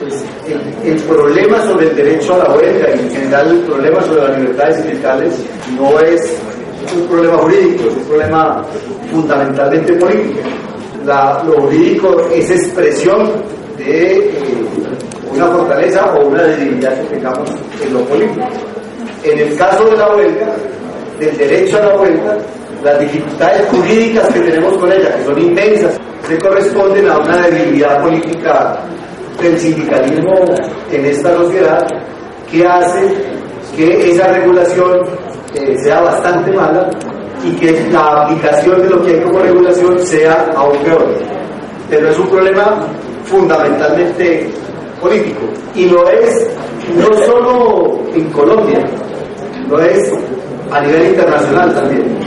pues, el, problema sobre el derecho a la huelga y en general el problema sobre las libertades sindicales no es un problema jurídico, es un problema fundamentalmente político. Lo jurídico es expresión de eh, una fortaleza o una debilidad que tengamos en lo político. En el caso de la huelga, del derecho a la huelga, las dificultades jurídicas que tenemos con ella, que son intensas, se corresponden a una debilidad política del sindicalismo en esta sociedad que hace que esa regulación eh, sea bastante mala y que la aplicación de lo que hay como regulación sea aún peor. Pero es un problema fundamentalmente político y lo es no solo en Colombia, lo es a nivel internacional también.